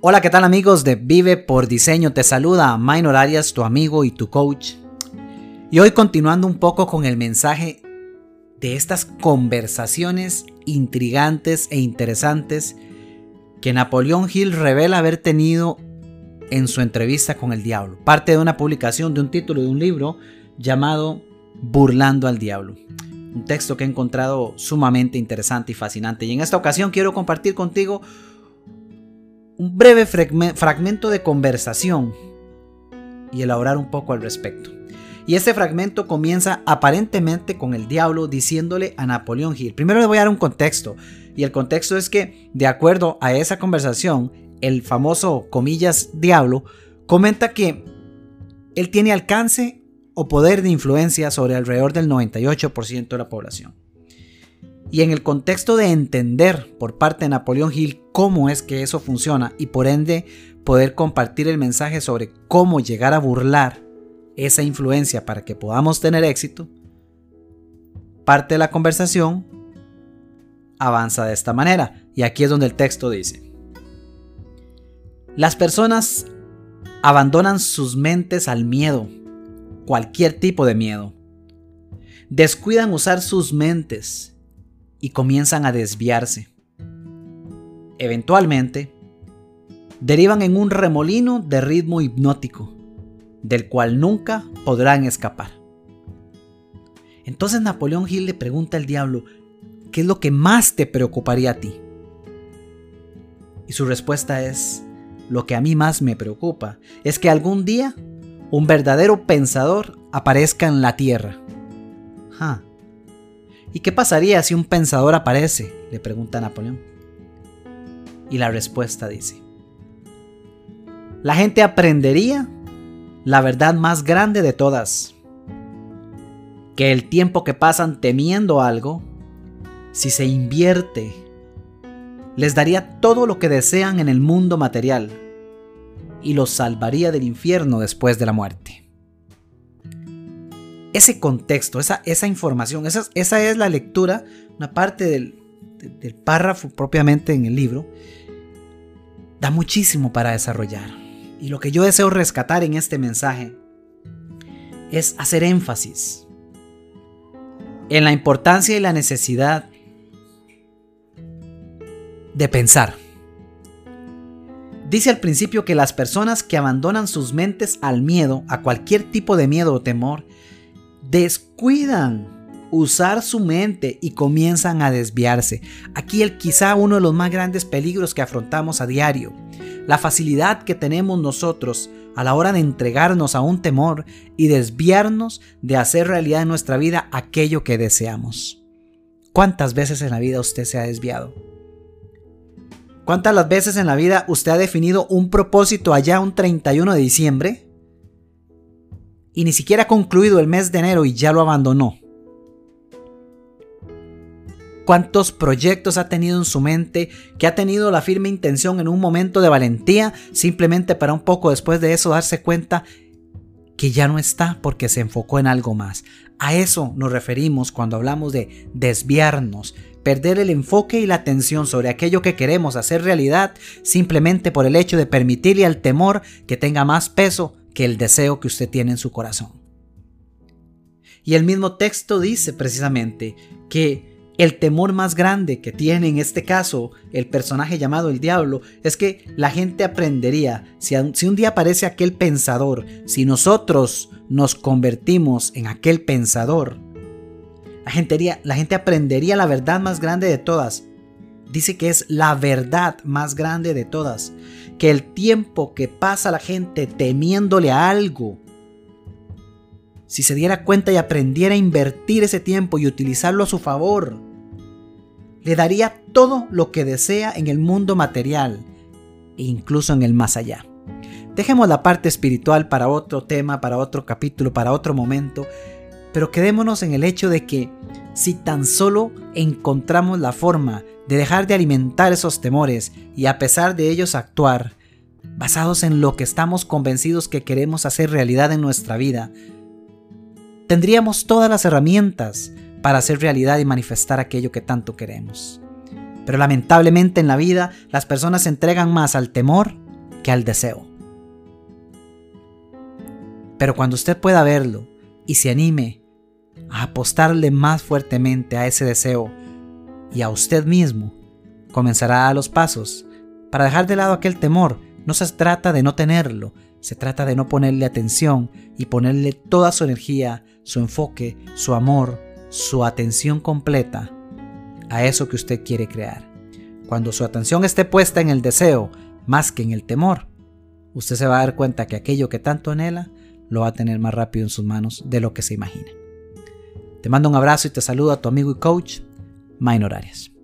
Hola, ¿qué tal amigos de Vive por Diseño? Te saluda Minor Arias, tu amigo y tu coach. Y hoy continuando un poco con el mensaje de estas conversaciones intrigantes e interesantes que Napoleón Hill revela haber tenido en su entrevista con el diablo. Parte de una publicación de un título de un libro llamado Burlando al Diablo. Un texto que he encontrado sumamente interesante y fascinante. Y en esta ocasión quiero compartir contigo un breve fragmento de conversación y elaborar un poco al respecto. Y este fragmento comienza aparentemente con el diablo diciéndole a Napoleón Hill. Primero le voy a dar un contexto. Y el contexto es que, de acuerdo a esa conversación, el famoso comillas diablo comenta que él tiene alcance o poder de influencia sobre alrededor del 98% de la población. Y en el contexto de entender por parte de Napoleón Hill cómo es que eso funciona y por ende poder compartir el mensaje sobre cómo llegar a burlar esa influencia para que podamos tener éxito, parte de la conversación avanza de esta manera. Y aquí es donde el texto dice, las personas abandonan sus mentes al miedo, cualquier tipo de miedo. Descuidan usar sus mentes y comienzan a desviarse. Eventualmente, derivan en un remolino de ritmo hipnótico, del cual nunca podrán escapar. Entonces Napoleón Hill le pregunta al diablo, ¿qué es lo que más te preocuparía a ti? Y su respuesta es, lo que a mí más me preocupa es que algún día un verdadero pensador aparezca en la Tierra. ¿Y qué pasaría si un pensador aparece? le pregunta Napoleón. Y la respuesta dice, la gente aprendería la verdad más grande de todas, que el tiempo que pasan temiendo algo, si se invierte, les daría todo lo que desean en el mundo material y los salvaría del infierno después de la muerte ese contexto, esa, esa información, esa, esa, es la lectura, una parte del, del párrafo propiamente en el libro, da muchísimo para desarrollar. Y lo que yo deseo rescatar en este mensaje es hacer énfasis en la importancia y la necesidad de pensar. Dice al principio que las personas que abandonan sus mentes al miedo, a cualquier tipo de miedo o temor, descuidan usar su mente y comienzan a desviarse. Aquí el quizá uno de los más grandes peligros que afrontamos a diario. La facilidad que tenemos nosotros a la hora de entregarnos a un temor y desviarnos de hacer realidad en nuestra vida aquello que deseamos. ¿Cuántas veces en la vida usted se ha desviado? ¿Cuántas las veces en la vida usted ha definido un propósito allá un 31 de diciembre y ni siquiera ha concluido el mes de enero y ya lo abandonó. ¿Cuántos proyectos ha tenido en su mente que ha tenido la firme intención en un momento de valentía simplemente para un poco después de eso darse cuenta que ya no está porque se enfocó en algo más? A eso nos referimos cuando hablamos de desviarnos, perder el enfoque y la atención sobre aquello que queremos hacer realidad simplemente por el hecho de permitirle al temor que tenga más peso que el deseo que usted tiene en su corazón. Y el mismo texto dice precisamente que el temor más grande que tiene en este caso el personaje llamado el diablo es que la gente aprendería, si, un día aparece aquel pensador, si nosotros nos convertimos en aquel pensador, la gente, la gente aprendería la verdad más grande de todas. Dice que es la verdad más grande de todas que el tiempo que pasa la gente temiéndole a algo, si se diera cuenta y aprendiera a invertir ese tiempo y utilizarlo a su favor, le daría todo lo que desea en el mundo material e incluso en el más allá. Dejemos la parte espiritual para otro tema, para otro capítulo, para otro momento, pero quedémonos en el hecho de que si tan solo encontramos la forma de dejar de alimentar esos temores y a pesar de ellos actuar, basados en lo que estamos convencidos que queremos hacer realidad en nuestra vida, tendríamos todas las herramientas para hacer realidad y manifestar aquello que tanto queremos. Pero lamentablemente en la vida las personas se entregan más al temor, que al deseo. Pero cuando usted pueda verlo y se anime a apostarle más fuertemente a ese deseo y a usted mismo, comenzará a los pasos para dejar de lado aquel temor. No se trata de no tenerlo, se trata de no ponerle atención y ponerle toda su energía, su enfoque, su amor, su atención completa a eso que usted quiere crear. Cuando su atención esté puesta en el deseo más que en el temor, usted se va a dar cuenta que aquello que tanto anhela lo va a tener más rápido en sus manos de lo que se imagina. Te mando un abrazo y te saludo a tu amigo y coach, Minor Arias.